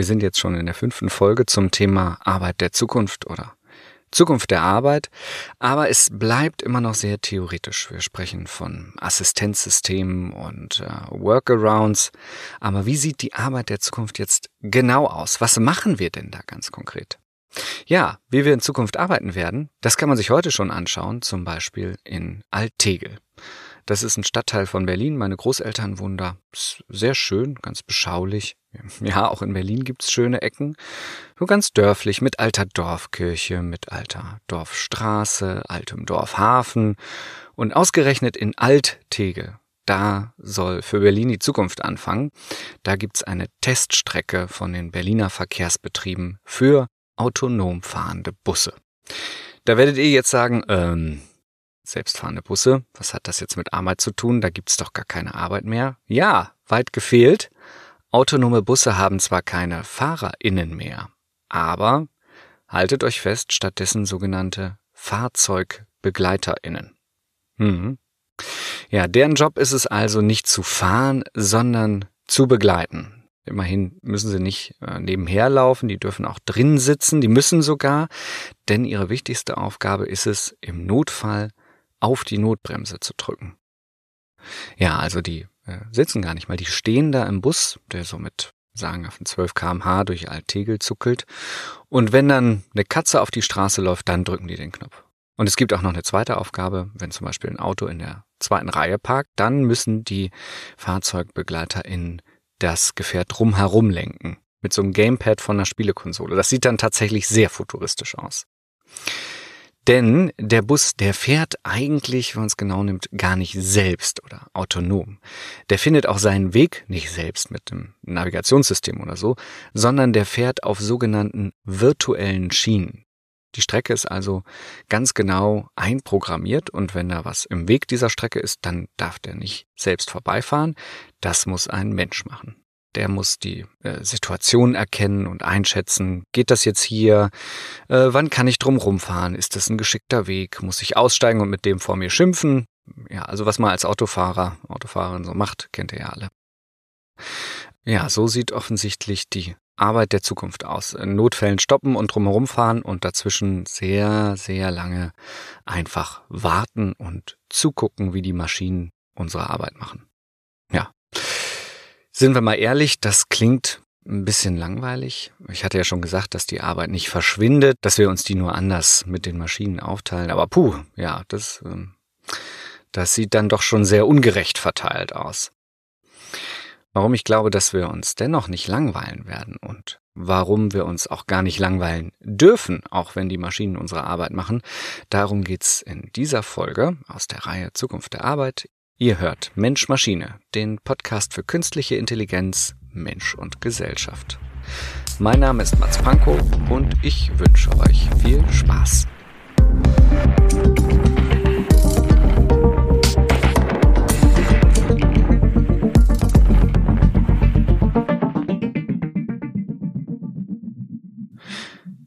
Wir sind jetzt schon in der fünften Folge zum Thema Arbeit der Zukunft oder Zukunft der Arbeit, aber es bleibt immer noch sehr theoretisch. Wir sprechen von Assistenzsystemen und äh, Workarounds, aber wie sieht die Arbeit der Zukunft jetzt genau aus? Was machen wir denn da ganz konkret? Ja, wie wir in Zukunft arbeiten werden, das kann man sich heute schon anschauen, zum Beispiel in Altegel. Das ist ein Stadtteil von Berlin. Meine Großeltern wohnen da. Ist sehr schön, ganz beschaulich. Ja, auch in Berlin gibt's schöne Ecken. So ganz dörflich mit alter Dorfkirche, mit alter Dorfstraße, altem Dorfhafen. Und ausgerechnet in Alt-Tegel, da soll für Berlin die Zukunft anfangen. Da gibt's eine Teststrecke von den Berliner Verkehrsbetrieben für autonom fahrende Busse. Da werdet ihr jetzt sagen, ähm, selbstfahrende Busse, was hat das jetzt mit Arbeit zu tun? Da gibt's doch gar keine Arbeit mehr. Ja, weit gefehlt. Autonome Busse haben zwar keine FahrerInnen mehr, aber haltet euch fest, stattdessen sogenannte FahrzeugbegleiterInnen. Hm. Ja, deren Job ist es also nicht zu fahren, sondern zu begleiten. Immerhin müssen sie nicht äh, nebenher laufen, die dürfen auch drin sitzen, die müssen sogar, denn ihre wichtigste Aufgabe ist es, im Notfall auf die Notbremse zu drücken. Ja, also die äh, sitzen gar nicht mal, die stehen da im Bus, der so mit sagen auf 12 kmh durch Altegel zuckelt. Und wenn dann eine Katze auf die Straße läuft, dann drücken die den Knopf. Und es gibt auch noch eine zweite Aufgabe, wenn zum Beispiel ein Auto in der zweiten Reihe parkt, dann müssen die FahrzeugbegleiterInnen das Gefährt drumherum lenken. Mit so einem Gamepad von einer Spielekonsole. Das sieht dann tatsächlich sehr futuristisch aus. Denn der Bus, der fährt eigentlich, wenn man es genau nimmt, gar nicht selbst oder autonom. Der findet auch seinen Weg nicht selbst mit dem Navigationssystem oder so, sondern der fährt auf sogenannten virtuellen Schienen. Die Strecke ist also ganz genau einprogrammiert und wenn da was im Weg dieser Strecke ist, dann darf der nicht selbst vorbeifahren. Das muss ein Mensch machen. Der muss die äh, Situation erkennen und einschätzen. Geht das jetzt hier? Äh, wann kann ich drum rumfahren? Ist das ein geschickter Weg? Muss ich aussteigen und mit dem vor mir schimpfen? Ja, also was man als Autofahrer, Autofahrerin so macht, kennt ihr ja alle. Ja, so sieht offensichtlich die Arbeit der Zukunft aus. In Notfällen stoppen und drumherum fahren und dazwischen sehr, sehr lange einfach warten und zugucken, wie die Maschinen unsere Arbeit machen. Sind wir mal ehrlich, das klingt ein bisschen langweilig. Ich hatte ja schon gesagt, dass die Arbeit nicht verschwindet, dass wir uns die nur anders mit den Maschinen aufteilen. Aber puh, ja, das, ähm, das sieht dann doch schon sehr ungerecht verteilt aus. Warum ich glaube, dass wir uns dennoch nicht langweilen werden und warum wir uns auch gar nicht langweilen dürfen, auch wenn die Maschinen unsere Arbeit machen, darum geht's in dieser Folge aus der Reihe Zukunft der Arbeit. Ihr hört Mensch Maschine, den Podcast für künstliche Intelligenz, Mensch und Gesellschaft. Mein Name ist Mats Pankow und ich wünsche euch viel Spaß.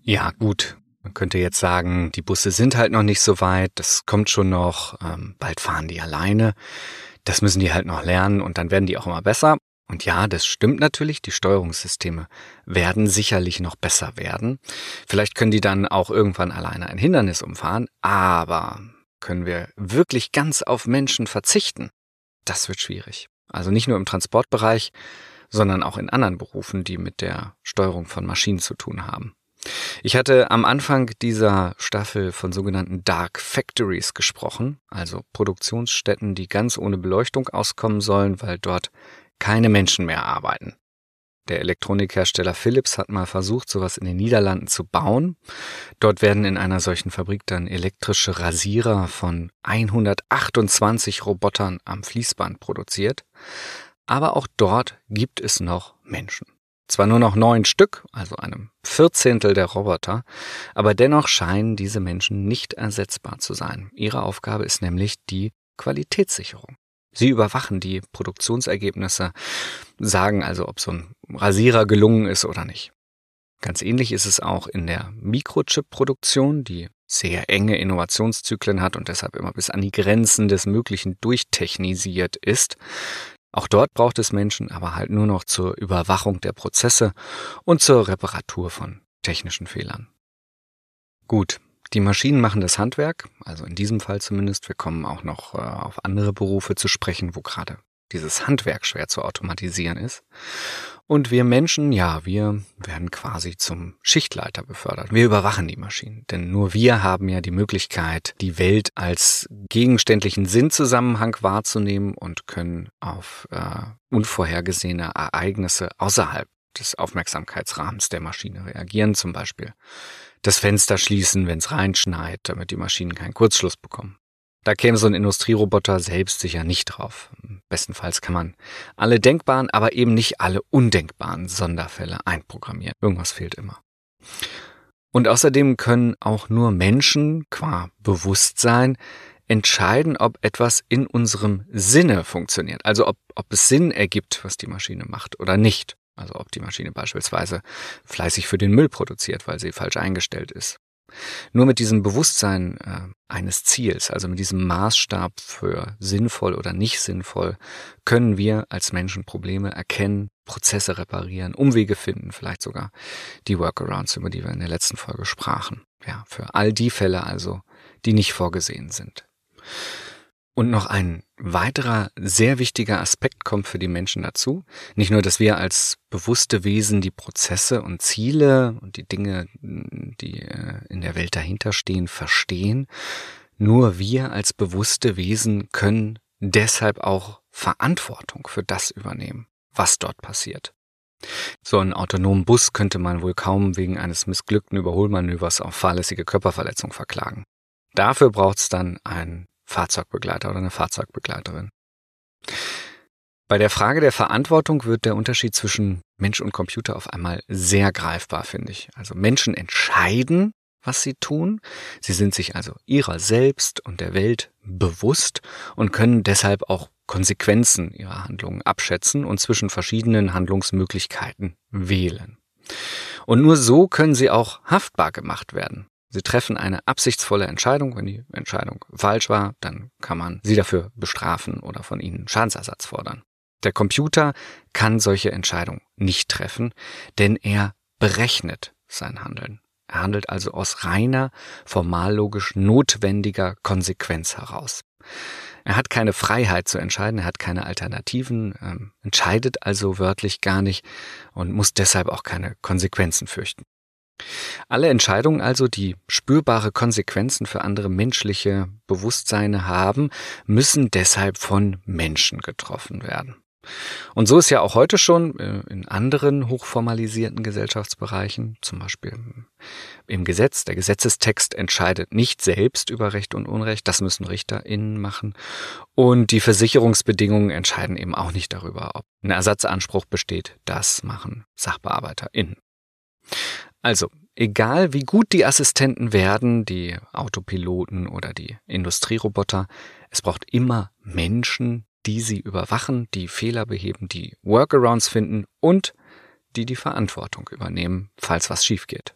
Ja, gut. Könnte jetzt sagen, die Busse sind halt noch nicht so weit, das kommt schon noch, ähm, bald fahren die alleine. Das müssen die halt noch lernen und dann werden die auch immer besser. Und ja, das stimmt natürlich, die Steuerungssysteme werden sicherlich noch besser werden. Vielleicht können die dann auch irgendwann alleine ein Hindernis umfahren, aber können wir wirklich ganz auf Menschen verzichten? Das wird schwierig. Also nicht nur im Transportbereich, sondern auch in anderen Berufen, die mit der Steuerung von Maschinen zu tun haben. Ich hatte am Anfang dieser Staffel von sogenannten Dark Factories gesprochen, also Produktionsstätten, die ganz ohne Beleuchtung auskommen sollen, weil dort keine Menschen mehr arbeiten. Der Elektronikhersteller Philips hat mal versucht, sowas in den Niederlanden zu bauen. Dort werden in einer solchen Fabrik dann elektrische Rasierer von 128 Robotern am Fließband produziert. Aber auch dort gibt es noch Menschen. Zwar nur noch neun Stück, also einem Vierzehntel der Roboter, aber dennoch scheinen diese Menschen nicht ersetzbar zu sein. Ihre Aufgabe ist nämlich die Qualitätssicherung. Sie überwachen die Produktionsergebnisse, sagen also, ob so ein Rasierer gelungen ist oder nicht. Ganz ähnlich ist es auch in der Mikrochip-Produktion, die sehr enge Innovationszyklen hat und deshalb immer bis an die Grenzen des Möglichen durchtechnisiert ist. Auch dort braucht es Menschen, aber halt nur noch zur Überwachung der Prozesse und zur Reparatur von technischen Fehlern. Gut, die Maschinen machen das Handwerk, also in diesem Fall zumindest. Wir kommen auch noch äh, auf andere Berufe zu sprechen, wo gerade dieses Handwerk schwer zu automatisieren ist. Und wir Menschen, ja, wir werden quasi zum Schichtleiter befördert. Wir überwachen die Maschinen, denn nur wir haben ja die Möglichkeit, die Welt als gegenständlichen Sinnzusammenhang wahrzunehmen und können auf äh, unvorhergesehene Ereignisse außerhalb des Aufmerksamkeitsrahmens der Maschine reagieren, zum Beispiel das Fenster schließen, wenn es reinschneit, damit die Maschinen keinen Kurzschluss bekommen. Da käme so ein Industrieroboter selbst sicher nicht drauf. Bestenfalls kann man alle denkbaren, aber eben nicht alle undenkbaren Sonderfälle einprogrammieren. Irgendwas fehlt immer. Und außerdem können auch nur Menschen qua Bewusstsein entscheiden, ob etwas in unserem Sinne funktioniert. Also ob, ob es Sinn ergibt, was die Maschine macht oder nicht. Also ob die Maschine beispielsweise fleißig für den Müll produziert, weil sie falsch eingestellt ist. Nur mit diesem Bewusstsein äh, eines Ziels, also mit diesem Maßstab für sinnvoll oder nicht sinnvoll, können wir als Menschen Probleme erkennen, Prozesse reparieren, Umwege finden, vielleicht sogar die Workarounds, über die wir in der letzten Folge sprachen. Ja, für all die Fälle also, die nicht vorgesehen sind. Und noch ein weiterer sehr wichtiger Aspekt kommt für die Menschen dazu. Nicht nur, dass wir als bewusste Wesen die Prozesse und Ziele und die Dinge, die äh, in der Welt dahinter stehen, verstehen. Nur wir als bewusste Wesen können deshalb auch Verantwortung für das übernehmen, was dort passiert. So einen autonomen Bus könnte man wohl kaum wegen eines missglückten Überholmanövers auf fahrlässige Körperverletzung verklagen. Dafür braucht es dann ein Fahrzeugbegleiter oder eine Fahrzeugbegleiterin. Bei der Frage der Verantwortung wird der Unterschied zwischen Mensch und Computer auf einmal sehr greifbar, finde ich. Also Menschen entscheiden, was sie tun. Sie sind sich also ihrer selbst und der Welt bewusst und können deshalb auch Konsequenzen ihrer Handlungen abschätzen und zwischen verschiedenen Handlungsmöglichkeiten wählen. Und nur so können sie auch haftbar gemacht werden. Sie treffen eine absichtsvolle Entscheidung. Wenn die Entscheidung falsch war, dann kann man sie dafür bestrafen oder von ihnen Schadensersatz fordern. Der Computer kann solche Entscheidungen nicht treffen, denn er berechnet sein Handeln. Er handelt also aus reiner, formallogisch notwendiger Konsequenz heraus. Er hat keine Freiheit zu entscheiden, er hat keine Alternativen, ähm, entscheidet also wörtlich gar nicht und muss deshalb auch keine Konsequenzen fürchten. Alle Entscheidungen also, die spürbare Konsequenzen für andere menschliche Bewusstseine haben, müssen deshalb von Menschen getroffen werden. Und so ist ja auch heute schon äh, in anderen hochformalisierten Gesellschaftsbereichen, zum Beispiel im Gesetz, der Gesetzestext entscheidet nicht selbst über Recht und Unrecht, das müssen RichterInnen machen. Und die Versicherungsbedingungen entscheiden eben auch nicht darüber, ob ein Ersatzanspruch besteht, das machen SachbearbeiterInnen. Also, egal wie gut die Assistenten werden, die Autopiloten oder die Industrieroboter, es braucht immer Menschen, die sie überwachen, die Fehler beheben, die Workarounds finden und die die Verantwortung übernehmen, falls was schief geht.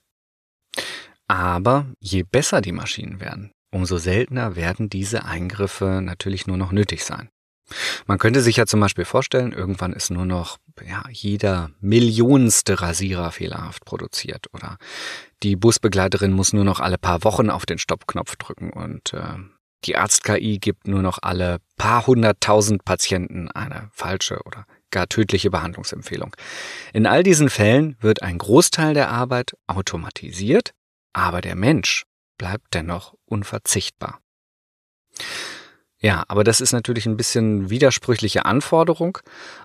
Aber je besser die Maschinen werden, umso seltener werden diese Eingriffe natürlich nur noch nötig sein. Man könnte sich ja zum Beispiel vorstellen, irgendwann ist nur noch ja, jeder millionste Rasierer fehlerhaft produziert oder die Busbegleiterin muss nur noch alle paar Wochen auf den Stoppknopf drücken und äh, die Arzt-KI gibt nur noch alle paar hunderttausend Patienten eine falsche oder gar tödliche Behandlungsempfehlung. In all diesen Fällen wird ein Großteil der Arbeit automatisiert, aber der Mensch bleibt dennoch unverzichtbar. Ja, aber das ist natürlich ein bisschen widersprüchliche Anforderung.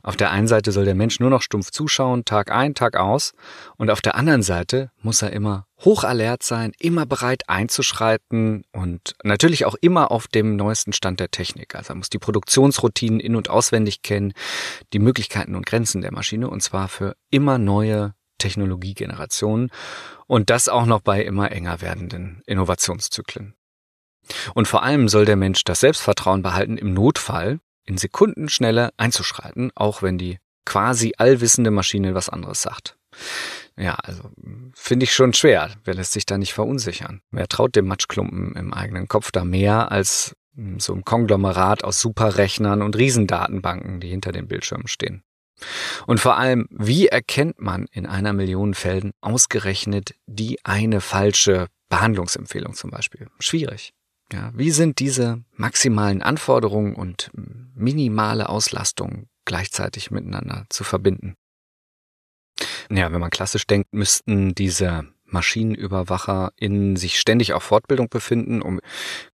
Auf der einen Seite soll der Mensch nur noch stumpf zuschauen, Tag ein, Tag aus. Und auf der anderen Seite muss er immer hochalert sein, immer bereit einzuschreiten und natürlich auch immer auf dem neuesten Stand der Technik. Also er muss die Produktionsroutinen in- und auswendig kennen, die Möglichkeiten und Grenzen der Maschine und zwar für immer neue Technologiegenerationen und das auch noch bei immer enger werdenden Innovationszyklen. Und vor allem soll der Mensch das Selbstvertrauen behalten, im Notfall in Sekundenschnelle einzuschreiten, auch wenn die quasi allwissende Maschine was anderes sagt. Ja, also finde ich schon schwer. Wer lässt sich da nicht verunsichern? Wer traut dem Matschklumpen im eigenen Kopf da mehr als So ein Konglomerat aus Superrechnern und Riesendatenbanken, die hinter den Bildschirmen stehen. Und vor allem, wie erkennt man in einer Million Fällen ausgerechnet die eine falsche Behandlungsempfehlung zum Beispiel? Schwierig. Ja, wie sind diese maximalen Anforderungen und minimale Auslastung gleichzeitig miteinander zu verbinden? Ja, wenn man klassisch denkt, müssten diese Maschinenüberwacher in sich ständig auf Fortbildung befinden, um,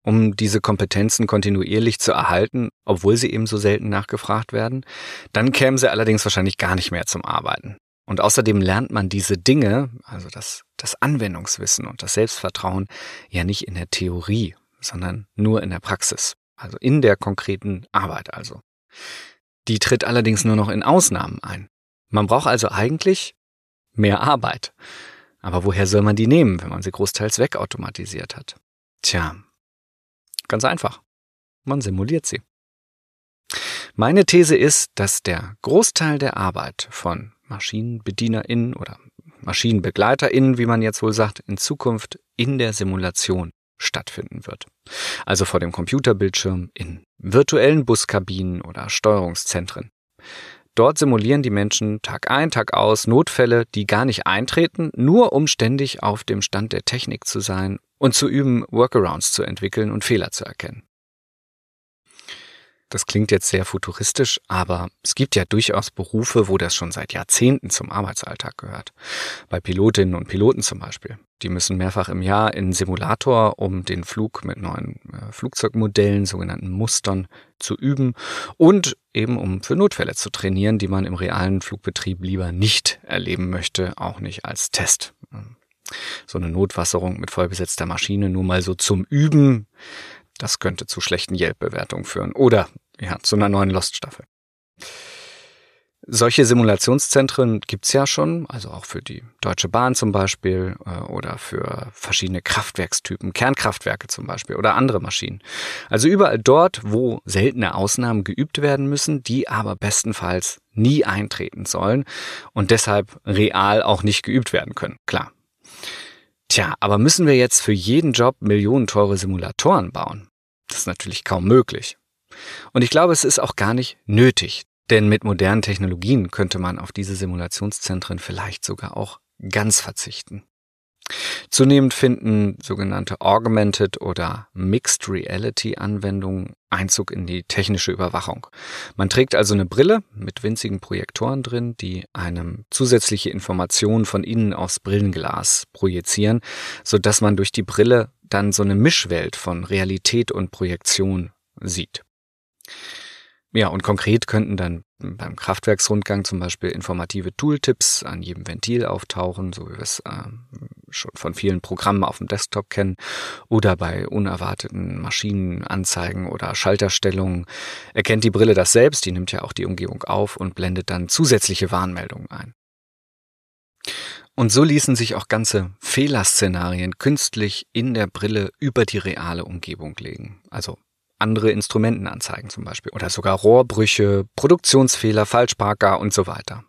um diese Kompetenzen kontinuierlich zu erhalten, obwohl sie eben so selten nachgefragt werden. Dann kämen sie allerdings wahrscheinlich gar nicht mehr zum Arbeiten. Und außerdem lernt man diese Dinge, also das, das Anwendungswissen und das Selbstvertrauen, ja nicht in der Theorie, sondern nur in der Praxis, also in der konkreten Arbeit also. Die tritt allerdings nur noch in Ausnahmen ein. Man braucht also eigentlich mehr Arbeit. Aber woher soll man die nehmen, wenn man sie großteils wegautomatisiert hat? Tja, ganz einfach. Man simuliert sie. Meine These ist, dass der Großteil der Arbeit von MaschinenbedienerInnen oder MaschinenbegleiterInnen, wie man jetzt wohl sagt, in Zukunft in der Simulation stattfinden wird. Also vor dem Computerbildschirm in virtuellen Buskabinen oder Steuerungszentren. Dort simulieren die Menschen Tag ein, Tag aus Notfälle, die gar nicht eintreten, nur um ständig auf dem Stand der Technik zu sein und zu üben, Workarounds zu entwickeln und Fehler zu erkennen. Das klingt jetzt sehr futuristisch, aber es gibt ja durchaus Berufe, wo das schon seit Jahrzehnten zum Arbeitsalltag gehört. Bei Pilotinnen und Piloten zum Beispiel. Die müssen mehrfach im Jahr in Simulator, um den Flug mit neuen äh, Flugzeugmodellen, sogenannten Mustern, zu üben und eben um für Notfälle zu trainieren, die man im realen Flugbetrieb lieber nicht erleben möchte, auch nicht als Test. So eine Notwasserung mit vollbesetzter Maschine nur mal so zum Üben das könnte zu schlechten Yelp-Bewertungen führen oder ja, zu einer neuen Lost-Staffel. Solche Simulationszentren gibt's ja schon, also auch für die Deutsche Bahn zum Beispiel äh, oder für verschiedene Kraftwerkstypen, Kernkraftwerke zum Beispiel oder andere Maschinen. Also überall dort, wo seltene Ausnahmen geübt werden müssen, die aber bestenfalls nie eintreten sollen und deshalb real auch nicht geübt werden können. Klar, Tja, aber müssen wir jetzt für jeden Job millionenteure Simulatoren bauen? Das ist natürlich kaum möglich. Und ich glaube, es ist auch gar nicht nötig, denn mit modernen Technologien könnte man auf diese Simulationszentren vielleicht sogar auch ganz verzichten. Zunehmend finden sogenannte Augmented oder Mixed Reality Anwendungen Einzug in die technische Überwachung. Man trägt also eine Brille mit winzigen Projektoren drin, die einem zusätzliche Informationen von innen aufs Brillenglas projizieren, so dass man durch die Brille dann so eine Mischwelt von Realität und Projektion sieht. Ja, und konkret könnten dann beim Kraftwerksrundgang zum Beispiel informative Tooltips an jedem Ventil auftauchen, so wie wir es äh, schon von vielen Programmen auf dem Desktop kennen, oder bei unerwarteten Maschinenanzeigen oder Schalterstellungen erkennt die Brille das selbst, die nimmt ja auch die Umgebung auf und blendet dann zusätzliche Warnmeldungen ein. Und so ließen sich auch ganze Fehlerszenarien künstlich in der Brille über die reale Umgebung legen. Also andere Instrumentenanzeigen zum Beispiel oder sogar Rohrbrüche, Produktionsfehler, Falschparker und so weiter.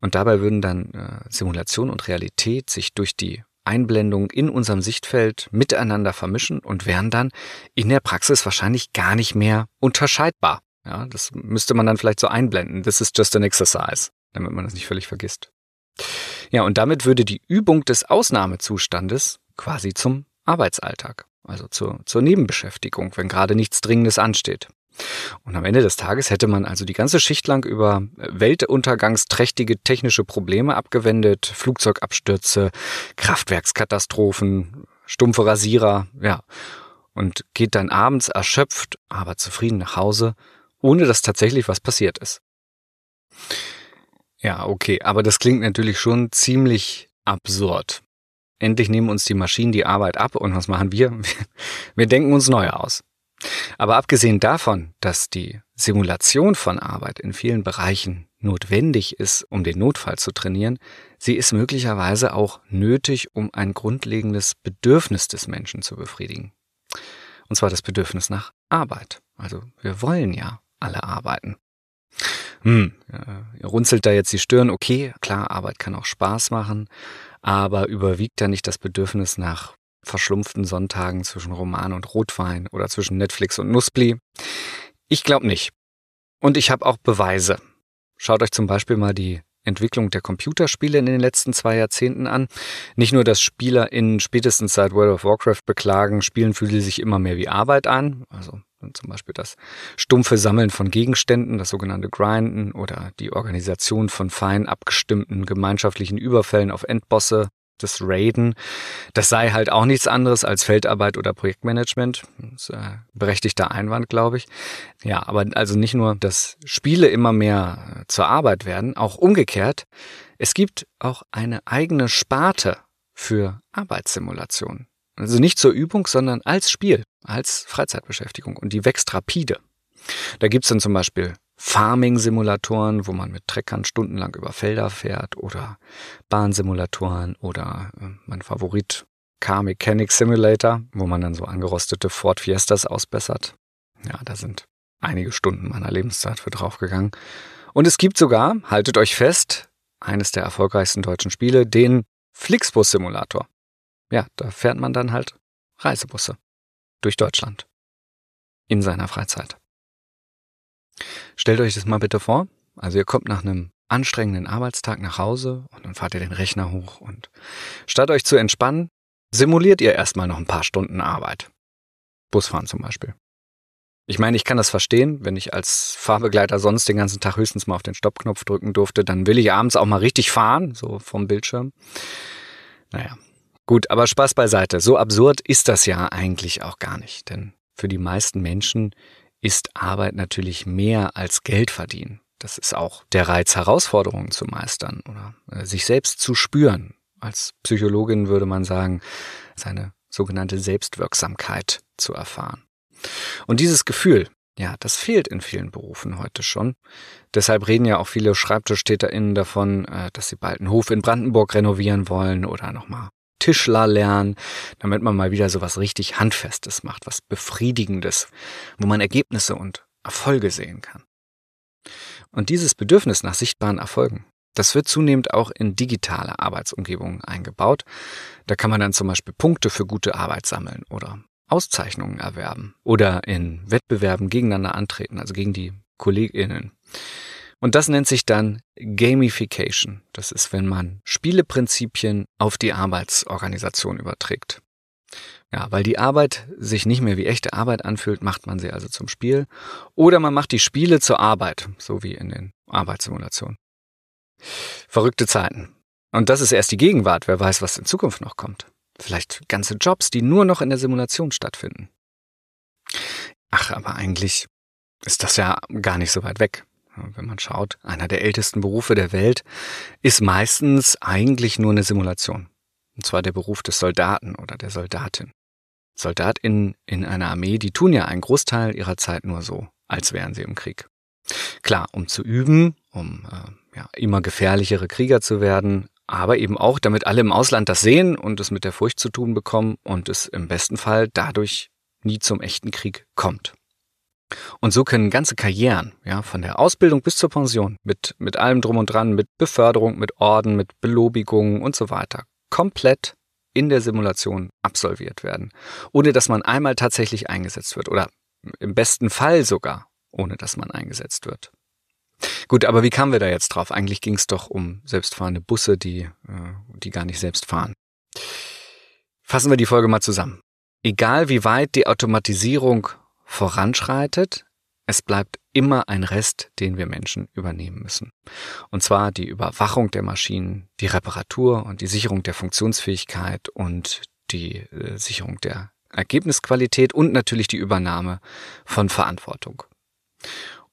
Und dabei würden dann äh, Simulation und Realität sich durch die Einblendung in unserem Sichtfeld miteinander vermischen und wären dann in der Praxis wahrscheinlich gar nicht mehr unterscheidbar. Ja, das müsste man dann vielleicht so einblenden. This is just an exercise, damit man das nicht völlig vergisst. Ja, und damit würde die Übung des Ausnahmezustandes quasi zum Arbeitsalltag also zur, zur Nebenbeschäftigung, wenn gerade nichts Dringendes ansteht. Und am Ende des Tages hätte man also die ganze Schicht lang über weltuntergangsträchtige technische Probleme abgewendet, Flugzeugabstürze, Kraftwerkskatastrophen, stumpfe Rasierer, ja, und geht dann abends erschöpft, aber zufrieden nach Hause, ohne dass tatsächlich was passiert ist. Ja, okay, aber das klingt natürlich schon ziemlich absurd. Endlich nehmen uns die Maschinen die Arbeit ab und was machen wir? Wir denken uns neue aus. Aber abgesehen davon, dass die Simulation von Arbeit in vielen Bereichen notwendig ist, um den Notfall zu trainieren, sie ist möglicherweise auch nötig, um ein grundlegendes Bedürfnis des Menschen zu befriedigen. Und zwar das Bedürfnis nach Arbeit. Also wir wollen ja alle arbeiten. Hm, ihr runzelt da jetzt die Stirn, okay, klar, Arbeit kann auch Spaß machen, aber überwiegt da nicht das Bedürfnis nach verschlumpften Sonntagen zwischen Roman und Rotwein oder zwischen Netflix und Nuspli? Ich glaube nicht. Und ich habe auch Beweise. Schaut euch zum Beispiel mal die Entwicklung der Computerspiele in den letzten zwei Jahrzehnten an. Nicht nur, dass SpielerInnen spätestens seit World of Warcraft beklagen, Spielen fühlen sich immer mehr wie Arbeit an. Also zum Beispiel das stumpfe Sammeln von Gegenständen, das sogenannte Grinden oder die Organisation von fein abgestimmten gemeinschaftlichen Überfällen auf Endbosse das Raiden, das sei halt auch nichts anderes als Feldarbeit oder Projektmanagement. Das ist ein berechtigter Einwand, glaube ich. Ja, aber also nicht nur, dass Spiele immer mehr zur Arbeit werden, auch umgekehrt. Es gibt auch eine eigene Sparte für Arbeitssimulation. Also nicht zur Übung, sondern als Spiel, als Freizeitbeschäftigung. Und die wächst rapide. Da gibt's dann zum Beispiel Farming-Simulatoren, wo man mit Treckern stundenlang über Felder fährt oder Bahnsimulatoren oder äh, mein Favorit Car Mechanic Simulator, wo man dann so angerostete Ford Fiestas ausbessert. Ja, da sind einige Stunden meiner Lebenszeit für draufgegangen. Und es gibt sogar, haltet euch fest, eines der erfolgreichsten deutschen Spiele, den Flixbus Simulator. Ja, da fährt man dann halt Reisebusse durch Deutschland in seiner Freizeit. Stellt euch das mal bitte vor. Also ihr kommt nach einem anstrengenden Arbeitstag nach Hause und dann fahrt ihr den Rechner hoch und statt euch zu entspannen, simuliert ihr erstmal noch ein paar Stunden Arbeit. Busfahren zum Beispiel. Ich meine, ich kann das verstehen, wenn ich als Fahrbegleiter sonst den ganzen Tag höchstens mal auf den Stoppknopf drücken durfte, dann will ich abends auch mal richtig fahren, so vom Bildschirm. Naja, gut, aber Spaß beiseite. So absurd ist das ja eigentlich auch gar nicht, denn für die meisten Menschen ist Arbeit natürlich mehr als Geld verdienen. Das ist auch der Reiz, Herausforderungen zu meistern oder äh, sich selbst zu spüren. Als Psychologin würde man sagen, seine sogenannte Selbstwirksamkeit zu erfahren. Und dieses Gefühl, ja, das fehlt in vielen Berufen heute schon. Deshalb reden ja auch viele SchreibtischtäterInnen davon, äh, dass sie bald einen Hof in Brandenburg renovieren wollen oder nochmal Tischler lernen, damit man mal wieder so was richtig Handfestes macht, was Befriedigendes, wo man Ergebnisse und Erfolge sehen kann. Und dieses Bedürfnis nach sichtbaren Erfolgen, das wird zunehmend auch in digitale Arbeitsumgebungen eingebaut. Da kann man dann zum Beispiel Punkte für gute Arbeit sammeln oder Auszeichnungen erwerben oder in Wettbewerben gegeneinander antreten, also gegen die KollegInnen. Und das nennt sich dann Gamification. Das ist, wenn man Spieleprinzipien auf die Arbeitsorganisation überträgt. Ja, weil die Arbeit sich nicht mehr wie echte Arbeit anfühlt, macht man sie also zum Spiel. Oder man macht die Spiele zur Arbeit, so wie in den Arbeitssimulationen. Verrückte Zeiten. Und das ist erst die Gegenwart. Wer weiß, was in Zukunft noch kommt. Vielleicht ganze Jobs, die nur noch in der Simulation stattfinden. Ach, aber eigentlich ist das ja gar nicht so weit weg wenn man schaut, einer der ältesten Berufe der Welt ist meistens eigentlich nur eine Simulation. Und zwar der Beruf des Soldaten oder der Soldatin. SoldatInnen in einer Armee, die tun ja einen Großteil ihrer Zeit nur so, als wären sie im Krieg. Klar, um zu üben, um äh, ja, immer gefährlichere Krieger zu werden, aber eben auch, damit alle im Ausland das sehen und es mit der Furcht zu tun bekommen und es im besten Fall dadurch nie zum echten Krieg kommt. Und so können ganze Karrieren, ja, von der Ausbildung bis zur Pension, mit, mit allem drum und dran, mit Beförderung, mit Orden, mit Belobigungen und so weiter, komplett in der Simulation absolviert werden, ohne dass man einmal tatsächlich eingesetzt wird oder im besten Fall sogar, ohne dass man eingesetzt wird. Gut, aber wie kamen wir da jetzt drauf? Eigentlich ging es doch um selbstfahrende Busse, die, äh, die gar nicht selbst fahren. Fassen wir die Folge mal zusammen. Egal wie weit die Automatisierung voranschreitet, es bleibt immer ein Rest, den wir Menschen übernehmen müssen. Und zwar die Überwachung der Maschinen, die Reparatur und die Sicherung der Funktionsfähigkeit und die äh, Sicherung der Ergebnisqualität und natürlich die Übernahme von Verantwortung.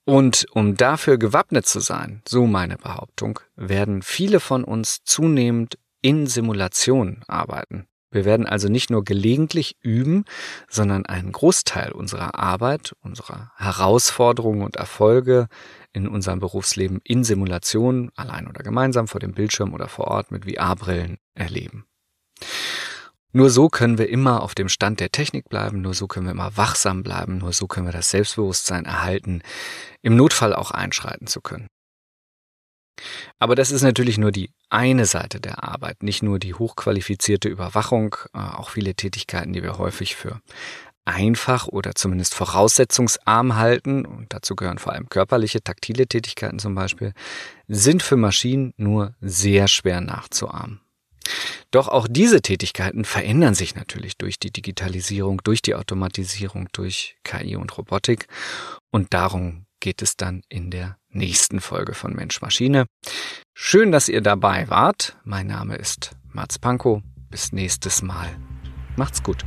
Und um dafür gewappnet zu sein, so meine Behauptung, werden viele von uns zunehmend in Simulationen arbeiten. Wir werden also nicht nur gelegentlich üben, sondern einen Großteil unserer Arbeit, unserer Herausforderungen und Erfolge in unserem Berufsleben in Simulationen, allein oder gemeinsam vor dem Bildschirm oder vor Ort mit VR-Brillen erleben. Nur so können wir immer auf dem Stand der Technik bleiben, nur so können wir immer wachsam bleiben, nur so können wir das Selbstbewusstsein erhalten, im Notfall auch einschreiten zu können. Aber das ist natürlich nur die eine Seite der Arbeit, nicht nur die hochqualifizierte Überwachung, äh, auch viele Tätigkeiten, die wir häufig für einfach oder zumindest voraussetzungsarm halten, und dazu gehören vor allem körperliche, taktile Tätigkeiten zum Beispiel, sind für Maschinen nur sehr schwer nachzuahmen. Doch auch diese Tätigkeiten verändern sich natürlich durch die Digitalisierung, durch die Automatisierung, durch KI und Robotik. Und darum geht es dann in der nächsten Folge von Mensch Maschine. Schön, dass ihr dabei wart. Mein Name ist Mats Pankow. Bis nächstes Mal. Macht's gut.